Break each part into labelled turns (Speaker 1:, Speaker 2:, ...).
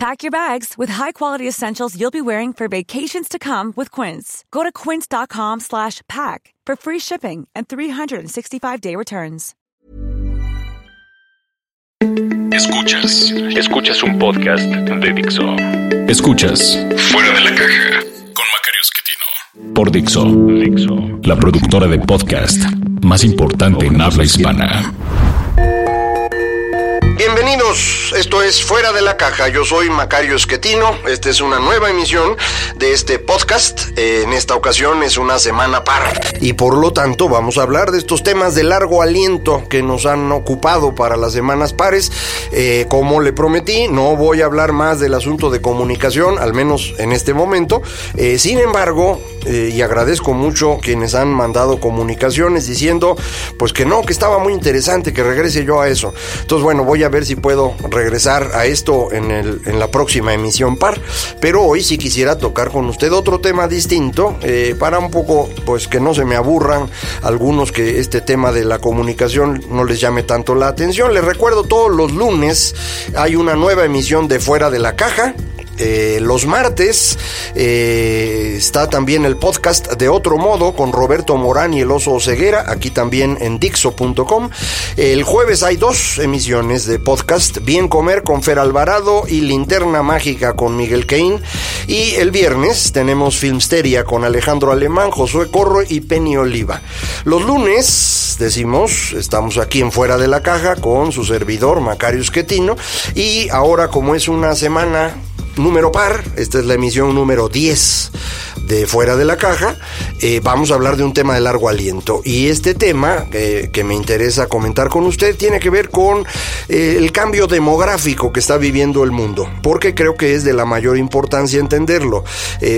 Speaker 1: Pack your bags with high-quality essentials you'll be wearing for vacations to come with Quince. Go to quince.com slash pack for free shipping and 365-day returns.
Speaker 2: Escuchas, escuchas un podcast de Dixo. Escuchas Fuera de la Caja con Macario Esquetino. Por Dixo, Dixo, la productora de podcast más importante en habla hispana.
Speaker 3: Bienvenidos, esto es Fuera de la Caja, yo soy Macario Esquetino, esta es una nueva emisión de este podcast, en esta ocasión es una semana par y por lo tanto vamos a hablar de estos temas de largo aliento que nos han ocupado para las semanas pares, eh, como le prometí, no voy a hablar más del asunto de comunicación, al menos en este momento, eh, sin embargo, eh, y agradezco mucho quienes han mandado comunicaciones diciendo pues que no, que estaba muy interesante, que regrese yo a eso, entonces bueno, voy a ver si puedo regresar a esto en, el, en la próxima emisión par. Pero hoy sí quisiera tocar con usted otro tema distinto eh, para un poco, pues que no se me aburran algunos que este tema de la comunicación no les llame tanto la atención. Les recuerdo todos los lunes hay una nueva emisión de Fuera de la Caja. Eh, los martes eh, está también el podcast de otro modo con Roberto Morán y el oso ceguera, aquí también en dixo.com. El jueves hay dos emisiones de podcast, Bien Comer con Fer Alvarado y Linterna Mágica con Miguel Cain. Y el viernes tenemos Filmsteria con Alejandro Alemán, Josué Corro y Penny Oliva. Los lunes, decimos, estamos aquí en Fuera de la Caja con su servidor Macario Esquetino. Y ahora como es una semana número par, esta es la emisión número 10 de Fuera de la Caja, eh, vamos a hablar de un tema de largo aliento. Y este tema eh, que me interesa comentar con usted tiene que ver con eh, el cambio demográfico que está viviendo el mundo, porque creo que es de la mayor importancia entenderlo.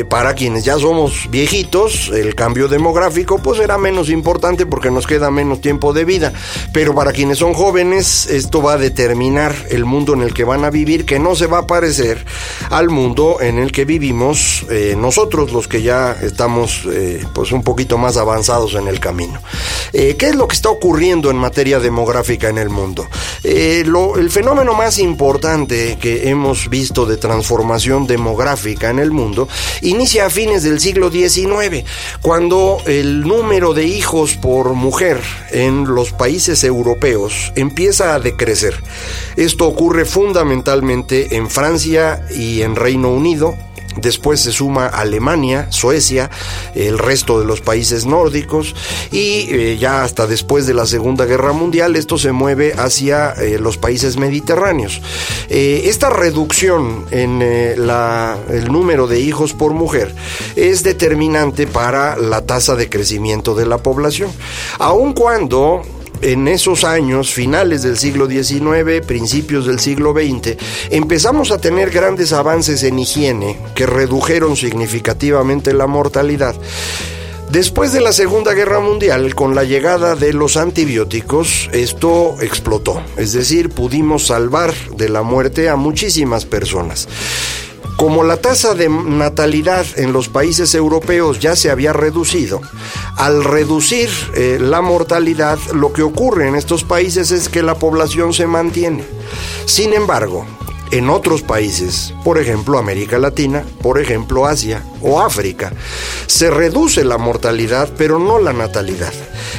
Speaker 3: para quienes ya somos viejitos, el cambio demográfico pues será menos importante porque nos queda menos tiempo de vida, pero para quienes son jóvenes, esto va a determinar el mundo en el que van a vivir, que no se va a parecer al mundo en el que vivimos nosotros los que ya estamos eh, pues un poquito más avanzados en el camino. Eh, ¿Qué es lo que está ocurriendo en materia demográfica en el mundo? Eh, el fenómeno más importante que hemos visto de transformación demográfica en el mundo inicia a fines del siglo XIX, cuando el número de hijos por mujer en los países europeos empieza a decrecer. Esto ocurre fundamentalmente en Francia y en Reino Unido, Después se suma Alemania, Suecia, el resto de los países nórdicos y eh, ya hasta después de la Segunda Guerra Mundial esto se mueve hacia eh, los países mediterráneos. Eh, esta reducción en el número de hijos por mujer es determinante para la tasa de crecimiento de la población, aun cuando en esos años, finales del siglo XIX, principios del siglo XX, empezamos a tener grandes avances en higiene que redujeron significativamente la mortalidad. Después de la Segunda Guerra Mundial, con la llegada de los antibióticos, esto explotó. Es decir, pudimos salvar de la muerte a muchísimas personas. Como la tasa de natalidad en los países europeos ya se había reducido, al reducir eh, la mortalidad, lo que ocurre en estos países es que la población se mantiene. Sin embargo, en otros países, por ejemplo América Latina, por ejemplo Asia o África. Se reduce la mortalidad, pero no la natalidad.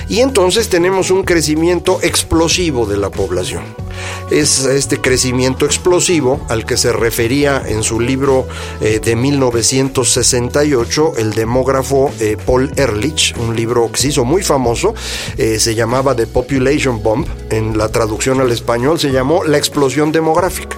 Speaker 3: Y entonces tenemos un crecimiento explosivo de la población. Es este crecimiento explosivo al que se refería en su libro eh, de 1968 el demógrafo eh, Paul Ehrlich, un libro que se hizo muy famoso, eh, se llamaba The Population Bomb, en la traducción al español se llamó La explosión demográfica.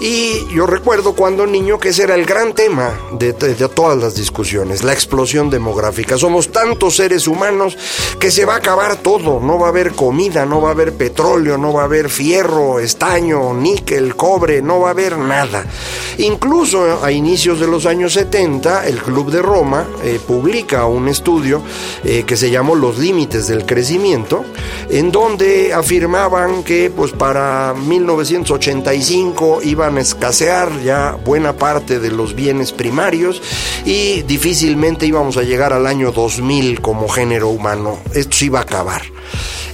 Speaker 3: Y yo recuerdo cuando niño que ese era el gran tema de, todas las discusiones, la explosión demográfica. Somos tantos seres humanos que se va a acabar todo, no va a haber comida, no va a haber petróleo, no va a haber fierro, estaño, níquel, cobre, no va a haber nada. Incluso a inicios de los años 70, el Club de Roma eh, publica un estudio eh, que se llamó Los Límites del Crecimiento en donde afirmaban que pues para 1985 iban a escasear ya buena parte de los bienes primarios y difícilmente íbamos a llegar al año 2000 como género humano. Esto se iba a acabar.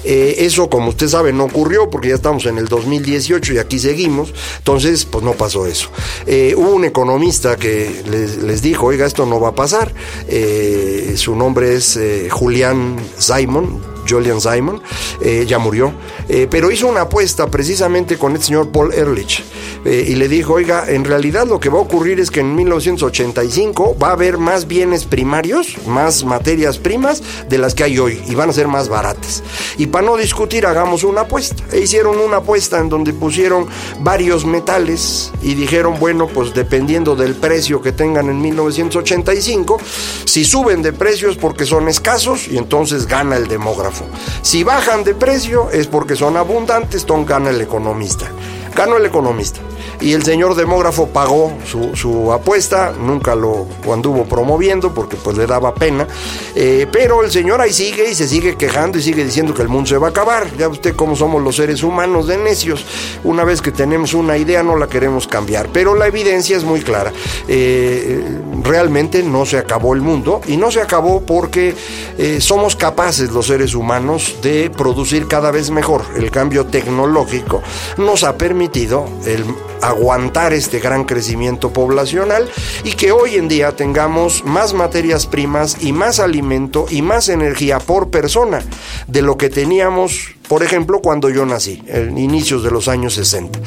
Speaker 3: Eh, eso, como usted sabe, no ocurrió porque ya estamos en el 2018 y aquí seguimos. Entonces, pues no pasó eso. Eh, hubo un economista que les, dijo, oiga, esto no va a pasar. Eh, su nombre es Julián Simon Julian Simon, eh, ya murió, eh, pero hizo una apuesta precisamente con el señor Paul Ehrlich eh, y le dijo, oiga, en realidad lo que va a ocurrir es que en 1985 va a haber más bienes primarios, más materias primas de las que hay hoy y van a ser más baratas. Y para no discutir, hagamos una apuesta. E hicieron una apuesta en donde pusieron varios metales y dijeron, bueno, pues dependiendo del precio que tengan en 1985, si suben de precios porque son escasos y entonces gana el demógrafo. Si bajan de precio es porque son abundantes, entonces gana el economista. Gana el economista y el señor demógrafo pagó su, apuesta, nunca lo anduvo promoviendo porque pues le daba pena, eh, pero el señor ahí sigue y se sigue quejando y sigue diciendo que el mundo se va a acabar, ya usted cómo somos los seres humanos de necios, una vez que tenemos una idea no la queremos cambiar, pero la evidencia es muy clara, eh, realmente no se acabó el mundo y no se acabó porque eh, somos capaces los seres humanos de producir cada vez mejor, el cambio tecnológico nos ha permitido el aguantar este gran crecimiento poblacional y que hoy en día tengamos más materias primas y más alimento y más energía por persona de lo que teníamos por ejemplo, cuando yo nací, en inicios de los años 60.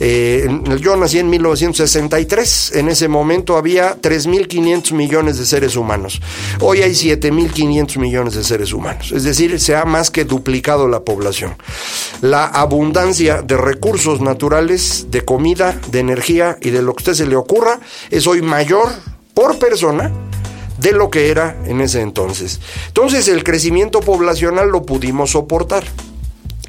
Speaker 3: Eh, yo nací en 1963, en ese momento había 3.500 millones de seres humanos. Hoy hay 7.500 millones de seres humanos, es decir, se ha más que duplicado la población. La abundancia de recursos naturales, de comida, de energía y de lo que a usted se le ocurra es hoy mayor por persona de lo que era en ese entonces. Entonces el crecimiento poblacional lo pudimos soportar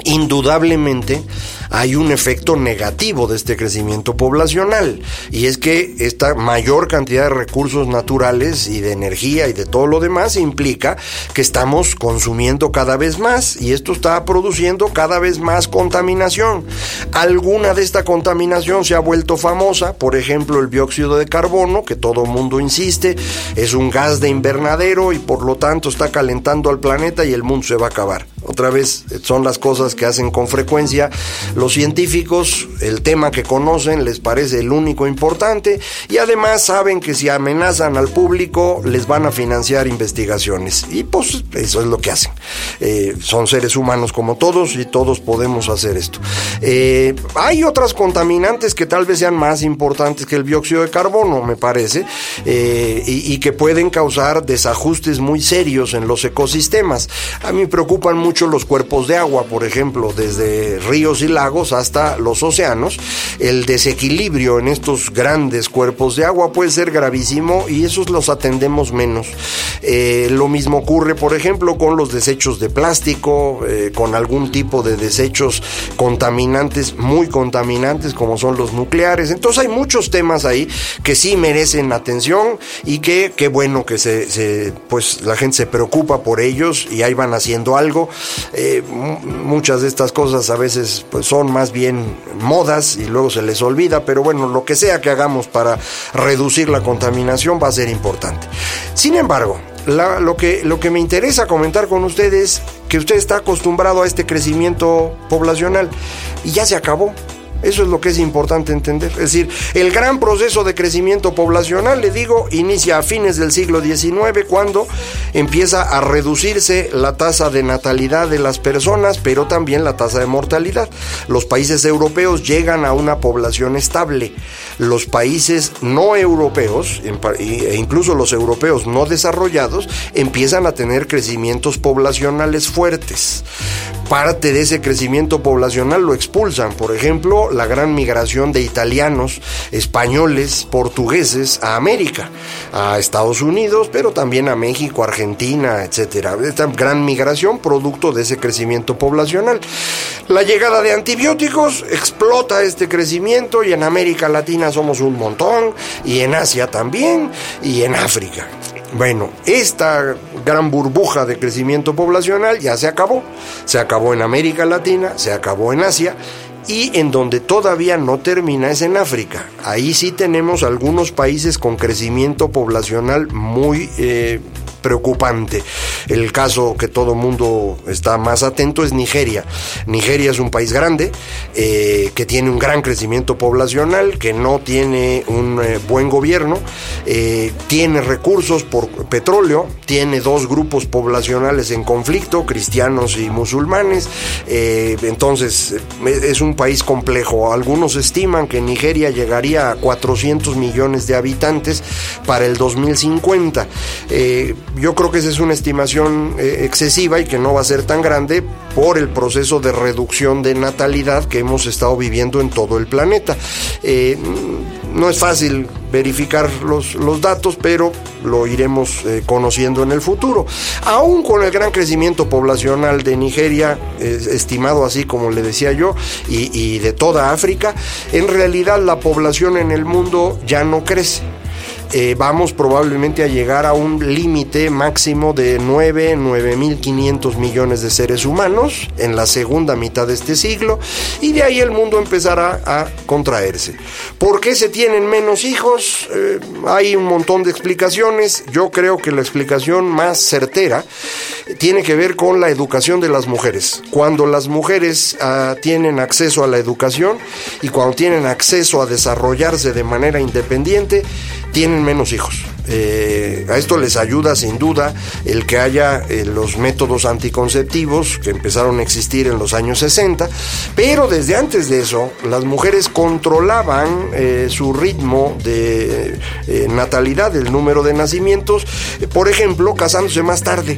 Speaker 3: indudablemente hay un efecto negativo de este crecimiento poblacional y es que esta mayor cantidad de recursos naturales y de energía y de todo lo demás implica que estamos consumiendo cada vez más y esto está produciendo cada vez más contaminación. Alguna de esta contaminación se ha vuelto famosa, por ejemplo el dióxido de carbono, que todo mundo insiste, es un gas de invernadero y por lo tanto está calentando al planeta y el mundo se va a acabar. Otra vez son las cosas que hacen con frecuencia los científicos, el tema que conocen les parece el único importante y además saben que si amenazan al público les van a financiar investigaciones. Y pues eso es lo que hacen. Eh, son seres humanos como todos y todos podemos hacer esto. Eh, hay otras contaminantes que tal vez sean más importantes que el dióxido de carbono, me parece, eh, y, y que pueden causar desajustes muy serios en los ecosistemas. A mí me preocupan mucho los cuerpos de agua, por ejemplo, desde ríos y lagos hasta los océanos. El desequilibrio en estos grandes cuerpos de agua puede ser gravísimo y esos los atendemos menos. Eh, lo mismo ocurre, por ejemplo, con los desechos de plástico, eh, con algún tipo de desechos contaminantes, muy contaminantes, como son los nucleares. Entonces hay muchos temas ahí que sí merecen atención y que qué bueno que se, pues la gente se preocupa por ellos y ahí van haciendo algo. Eh, muchas de estas cosas a veces pues son más bien modas y luego se les olvida, pero bueno, lo que sea que hagamos para reducir la contaminación va a ser importante. Sin embargo, lo, que, lo que me interesa comentar con ustedes que usted está acostumbrado a este crecimiento poblacional y ya se acabó. Eso es lo que es importante entender. Es decir, el gran proceso de crecimiento poblacional, le digo, inicia a fines del siglo XIX cuando empieza a reducirse la tasa de natalidad de las personas, pero también la tasa de mortalidad. Los países europeos llegan a una población estable. Los países no europeos, e incluso los europeos no desarrollados, empiezan a tener crecimientos poblacionales fuertes. Parte de ese crecimiento poblacional lo expulsan, por ejemplo, la gran migración de italianos, españoles, portugueses a América, a Estados Unidos, pero también a México, Argentina, etcétera. Esta gran migración producto de ese crecimiento poblacional. La llegada de antibióticos explota este crecimiento y en América Latina somos un montón y en Asia también y en África. Bueno, esta gran burbuja de crecimiento poblacional ya se acabó. Se acabó en América Latina, se acabó en Asia y en donde todavía no termina es en África. Ahí sí tenemos algunos países con crecimiento poblacional muy eh, preocupante. El caso que todo mundo está más atento es Nigeria. Nigeria es un país grande eh, que tiene un gran crecimiento poblacional, que no tiene un eh, buen gobierno, eh, tiene recursos por petróleo, tiene dos grupos poblacionales en conflicto, cristianos y musulmanes. entonces es un país complejo. Algunos estiman que Nigeria llegaría a 400 millones de habitantes para el 2050 yo creo que esa es una estimación eh, excesiva y que no va a ser tan grande por el proceso de reducción de natalidad que hemos estado viviendo en todo el planeta. Eh, no es fácil verificar los, los datos, pero lo iremos eh, conociendo en el futuro. Aún con el gran crecimiento poblacional de Nigeria, estimado así como le decía yo, y, y de toda África, en realidad la población en el mundo ya no crece. Eh, vamos probablemente a llegar a un límite máximo de 9, 9.500 millones de seres humanos en la segunda mitad de este siglo y de ahí el mundo empezará a contraerse. ¿Por qué se tienen menos hijos? Eh, hay un montón de explicaciones. Yo creo que la explicación más certera tiene que ver con la educación de las mujeres. Cuando las mujeres ah, tienen acceso a la educación y cuando tienen acceso a desarrollarse de manera independiente, tienen menos hijos. Eh, a esto les ayuda sin duda el que haya eh, los métodos anticonceptivos que empezaron a existir en los años 60, pero desde antes de eso las mujeres controlaban eh, su ritmo de natalidad, el número de nacimientos, por ejemplo, casándose más tarde.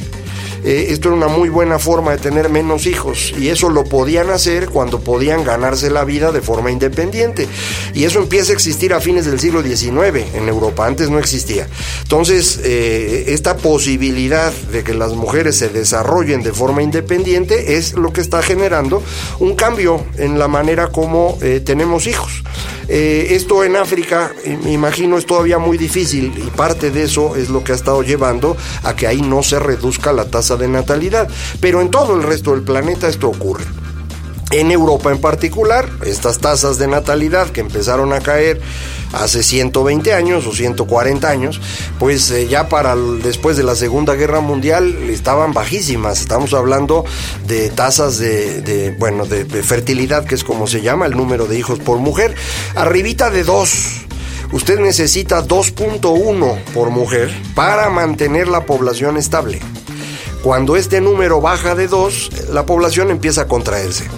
Speaker 3: Eh, esto era una muy buena forma de tener menos hijos y eso lo podían hacer cuando podían ganarse la vida de forma independiente. Y eso empieza a existir a fines del siglo XIX en Europa, antes no existía. Entonces, eh, esta posibilidad de que las mujeres se desarrollen de forma independiente es lo que está generando un cambio en la manera como eh, tenemos hijos. Esto en África, me imagino, es todavía muy difícil y parte de eso es lo que ha estado llevando a que ahí no se reduzca la tasa de natalidad. Pero en todo el resto del planeta esto ocurre. En Europa en particular, estas tasas de natalidad que empezaron a caer hace 120 años o 140 años, pues eh, ya para después de la Segunda Guerra Mundial estaban bajísimas. Estamos hablando de tasas de, bueno, de, fertilidad, que es como se llama, el número de hijos por mujer, arribita de 2 usted necesita 2.1 por mujer para mantener la población estable. Cuando este número baja de 2, la población empieza a contraerse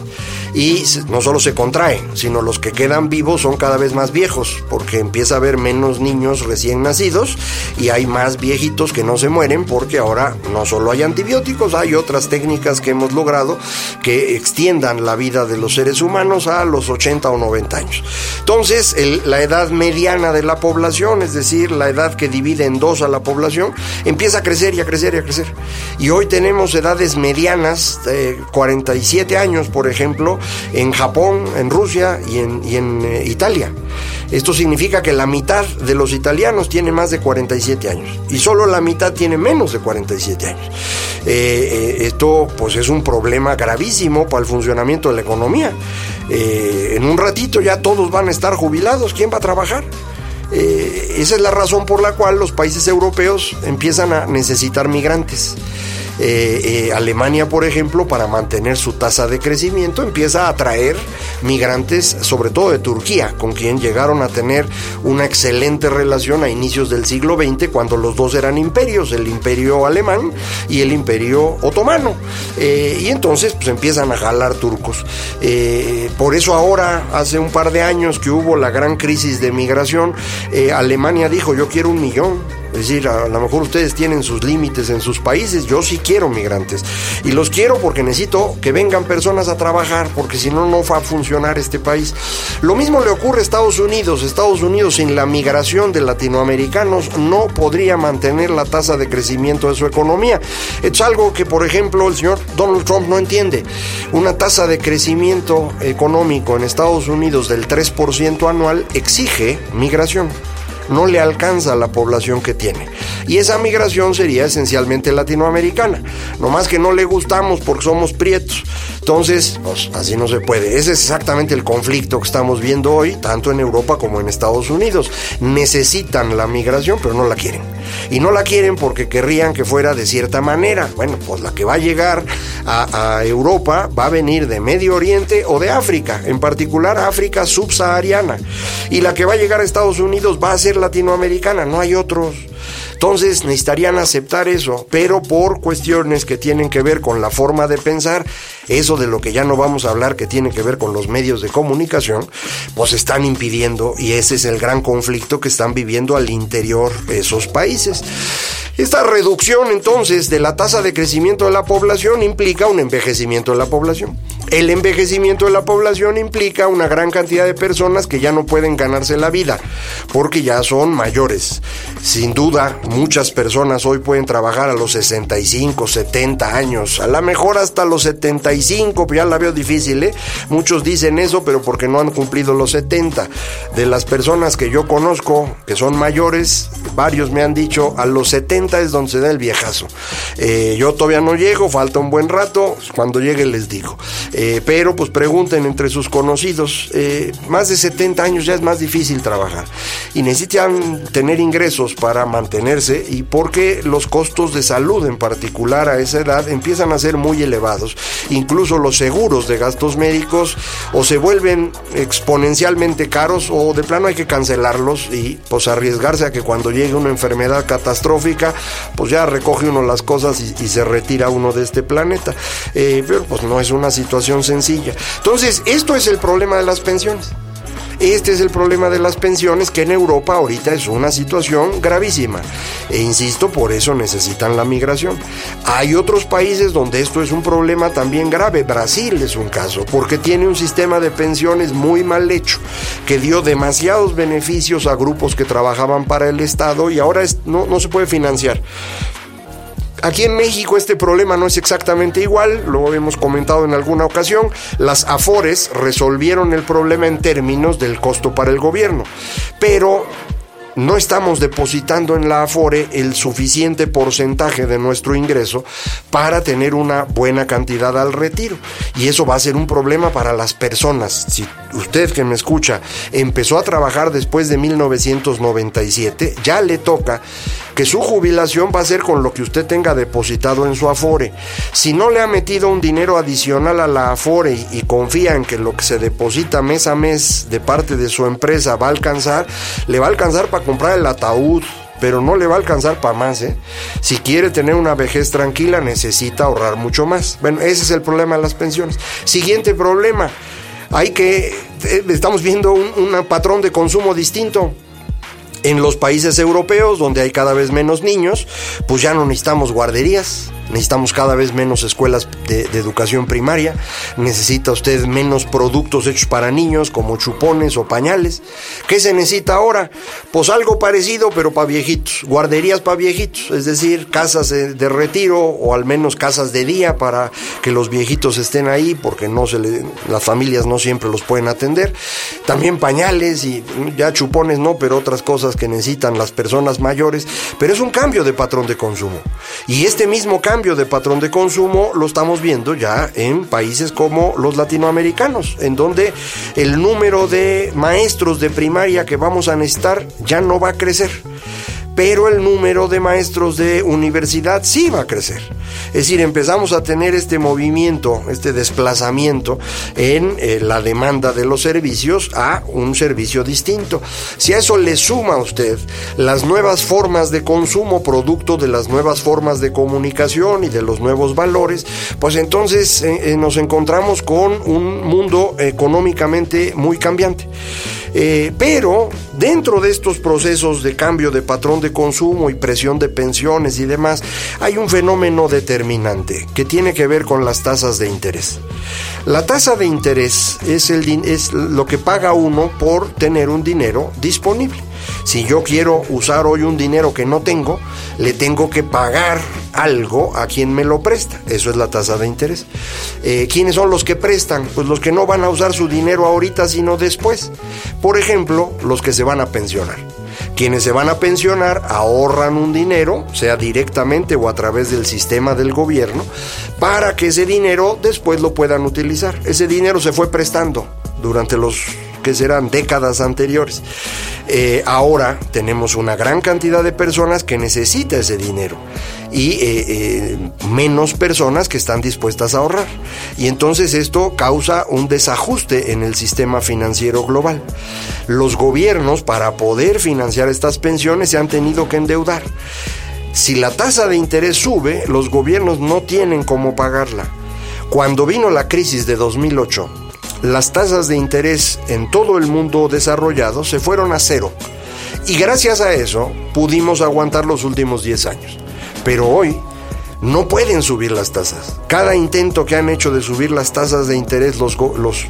Speaker 3: y no solo se contrae, sino los que quedan vivos son cada vez más viejos, porque empieza a haber menos niños recién nacidos y hay más viejitos que no se mueren porque ahora no solo hay antibióticos, hay otras técnicas que hemos logrado que extiendan la vida de los seres humanos a los 80 o 90 años. Entonces, la edad mediana de la población, es decir, la edad que divide en dos a la población, empieza a crecer y a crecer y a crecer. Y hoy tenemos edades medianas, de 47 años, por ejemplo, en Japón, en Rusia y en, eh, Italia. Esto significa que la mitad de los italianos tiene más de 47 años y solo la mitad tiene menos de 47 años. Eh, eh, esto pues es un problema gravísimo para el funcionamiento de la economía. en un ratito ya todos van a estar jubilados, ¿quién va a trabajar? esa es la razón por la cual los países europeos empiezan a necesitar migrantes. Eh, eh, Alemania, por ejemplo, para mantener su tasa de crecimiento, empieza a atraer migrantes, sobre todo de Turquía, con quien llegaron a tener una excelente relación a inicios del siglo XX, cuando los dos eran imperios, el imperio alemán y el imperio otomano. Eh, y entonces pues empiezan a jalar turcos. por eso ahora, hace un par de años que hubo la gran crisis de migración, Alemania dijo, yo quiero un millón es decir, a lo mejor ustedes tienen sus límites en sus países, yo sí quiero migrantes. Y los quiero porque necesito que vengan personas a trabajar, porque si no, no va a funcionar este país. Lo mismo le ocurre a Estados Unidos. Estados Unidos sin la migración de latinoamericanos no podría mantener la tasa de crecimiento de su economía. Es algo que, por ejemplo, el señor Donald Trump no entiende. Una tasa de crecimiento económico en Estados Unidos del 3% anual exige migración no le alcanza la población que tiene. Y esa migración sería esencialmente latinoamericana. No más que no le gustamos porque somos prietos. Entonces, pues así no se puede. Ese es exactamente el conflicto que estamos viendo hoy, tanto en Europa como en Estados Unidos. Necesitan la migración, pero no la quieren. Y no la quieren porque querrían que fuera de cierta manera. Bueno, pues la que va a llegar a, a Europa va a venir de Medio Oriente o de África, en particular África subsahariana. Y la que va a llegar a Estados Unidos va a ser latinoamericana, no hay otros. Entonces necesitarían aceptar eso, pero por cuestiones que tienen que ver con la forma de pensar, eso de lo que ya no vamos a hablar que tiene que ver con los medios de comunicación, pues están impidiendo y ese es el gran conflicto que están viviendo al interior esos países. Esta reducción entonces de la tasa de crecimiento de la población implica un envejecimiento de la población. El envejecimiento de la población implica una gran cantidad de personas que ya no pueden ganarse la vida porque ya son mayores. Sin duda, muchas personas hoy pueden trabajar a los 65, 70 años, a lo mejor hasta los 75, ya la veo difícil, ¿eh? Muchos dicen eso, pero porque no han cumplido los 70. De las personas que yo conozco, que son mayores, varios me han dicho, a los 70 es donde se da el viejazo. Eh, yo todavía no llego, falta un buen rato, cuando llegue les digo. Eh, pero pues pregunten entre sus conocidos, eh, más de 70 años ya es más difícil trabajar y necesitan tener ingresos para mantenerse y porque los costos de salud en particular a esa edad empiezan a ser muy elevados. Incluso los seguros de gastos médicos o se vuelven exponencialmente caros o de plano hay que cancelarlos y pues arriesgarse a que cuando llegue una enfermedad catastrófica pues ya recoge uno las cosas y, se retira uno de este planeta. Eh, pero pues no es una situación sencilla. Entonces, esto es el problema de las pensiones. Este es el problema de las pensiones que en Europa ahorita es una situación gravísima. E insisto, por eso necesitan la migración. Hay otros países donde esto es un problema también grave. Brasil es un caso, porque tiene un sistema de pensiones muy mal hecho, que dio demasiados beneficios a grupos que trabajaban para el Estado y ahora no, no se puede financiar. Aquí en México este problema no es exactamente igual, lo hemos comentado en alguna ocasión. Las AFORES resolvieron el problema en términos del costo para el gobierno, pero no estamos depositando en la Afore el suficiente porcentaje de nuestro ingreso para tener una buena cantidad al retiro. Y eso va a ser un problema para las personas. Si usted que me escucha empezó a trabajar después de 1997, ya le toca que su jubilación va a ser con lo que usted tenga depositado en su Afore. Si no le ha metido un dinero adicional a la Afore y, confía en que lo que se deposita mes a mes de parte de su empresa va a alcanzar, le va a alcanzar para comprar el ataúd, pero no le va a alcanzar para más. ¿eh? Si quiere tener una vejez tranquila, necesita ahorrar mucho más. Bueno, ese es el problema de las pensiones. Siguiente problema, hay que, eh, estamos viendo un patrón de consumo distinto. En los países europeos, donde hay cada vez menos niños, pues ya no necesitamos guarderías, necesitamos cada vez menos escuelas de, educación primaria, necesita usted menos productos hechos para niños como chupones o pañales. ¿Qué se necesita ahora? Pues algo parecido pero para viejitos, guarderías para viejitos, es decir, casas de, retiro o al menos casas de día para que los viejitos estén ahí porque no se las familias no siempre los pueden atender. También pañales y ya chupones no, pero otras cosas que necesitan las personas mayores, pero es un cambio de patrón de consumo. Y este mismo cambio de patrón de consumo lo estamos viendo ya en países como los latinoamericanos, en donde el número de maestros de primaria que vamos a necesitar ya no va a crecer pero el número de maestros de universidad sí va a crecer. Es decir, empezamos a tener este movimiento, este desplazamiento en eh, la demanda de los servicios a un servicio distinto. Si a eso le suma usted las nuevas formas de consumo, producto de las nuevas formas de comunicación y de los nuevos valores, pues entonces eh, eh, nos encontramos con un mundo económicamente muy cambiante. Eh, pero dentro de estos procesos de cambio de patrón de consumo y presión de pensiones y demás, hay un fenómeno determinante que tiene que ver con las tasas de interés. La tasa de interés es, lo que paga uno por tener un dinero disponible. Si yo quiero usar hoy un dinero que no tengo, le tengo que pagar algo a quien me lo presta. Eso es la tasa de interés. Eh, ¿Quiénes son los que prestan? Pues los que no van a usar su dinero ahorita, sino después. Por ejemplo, los que se van a pensionar. Quienes se van a pensionar ahorran un dinero, sea directamente o a través del sistema del gobierno, para que ese dinero después lo puedan utilizar. Ese dinero se fue prestando durante los que serán décadas anteriores. Eh, ahora tenemos una gran cantidad de personas que necesita ese dinero y eh, eh, menos personas que están dispuestas a ahorrar. Y entonces esto causa un desajuste en el sistema financiero global. Los gobiernos para poder financiar estas pensiones se han tenido que endeudar. Si la tasa de interés sube, los gobiernos no tienen cómo pagarla. Cuando vino la crisis de 2008, las tasas de interés en todo el mundo desarrollado se fueron a cero. Y gracias a eso pudimos aguantar los últimos 10 años. Pero hoy no pueden subir las tasas. Cada intento que han hecho de subir las tasas de interés los,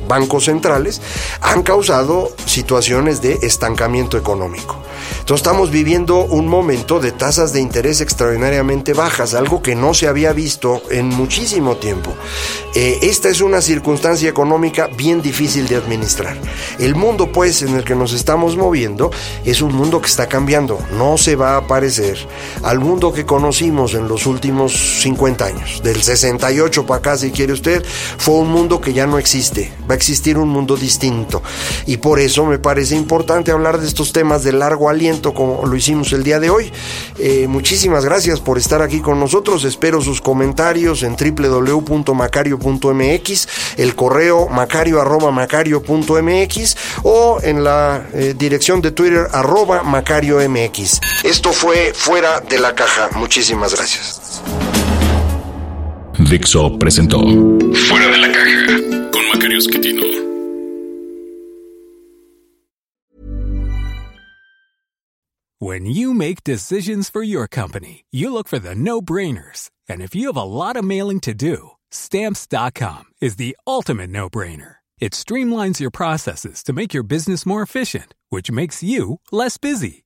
Speaker 3: bancos centrales han causado situaciones de estancamiento económico. Entonces estamos viviendo un momento de tasas de interés extraordinariamente bajas, algo que no se había visto en muchísimo tiempo. Eh, esta es una circunstancia económica bien difícil de administrar. El mundo pues en el que nos estamos moviendo es un mundo que está cambiando, no se va a parecer al mundo que conocimos en los últimos 50 años. Del 68 para acá, si quiere usted, fue un mundo que ya no existe, va a existir un mundo distinto. Y por eso me parece importante hablar de estos temas de largo aliento como lo hicimos el día de hoy. Eh, muchísimas gracias por estar aquí con nosotros. Espero sus comentarios en www.macario.mx, el correo macario.macario.mx o en la eh, dirección de Twitter arroba. Esto fue Fuera de la Caja. Muchísimas gracias.
Speaker 2: Dixo presentó Fuera de la Caja con Macario Esquetino.
Speaker 4: When you make decisions for your company, you look for the no-brainers. And if you have a lot of mailing to do, stamps.com is the ultimate no-brainer. It streamlines your processes to make your business more efficient, which makes you less busy.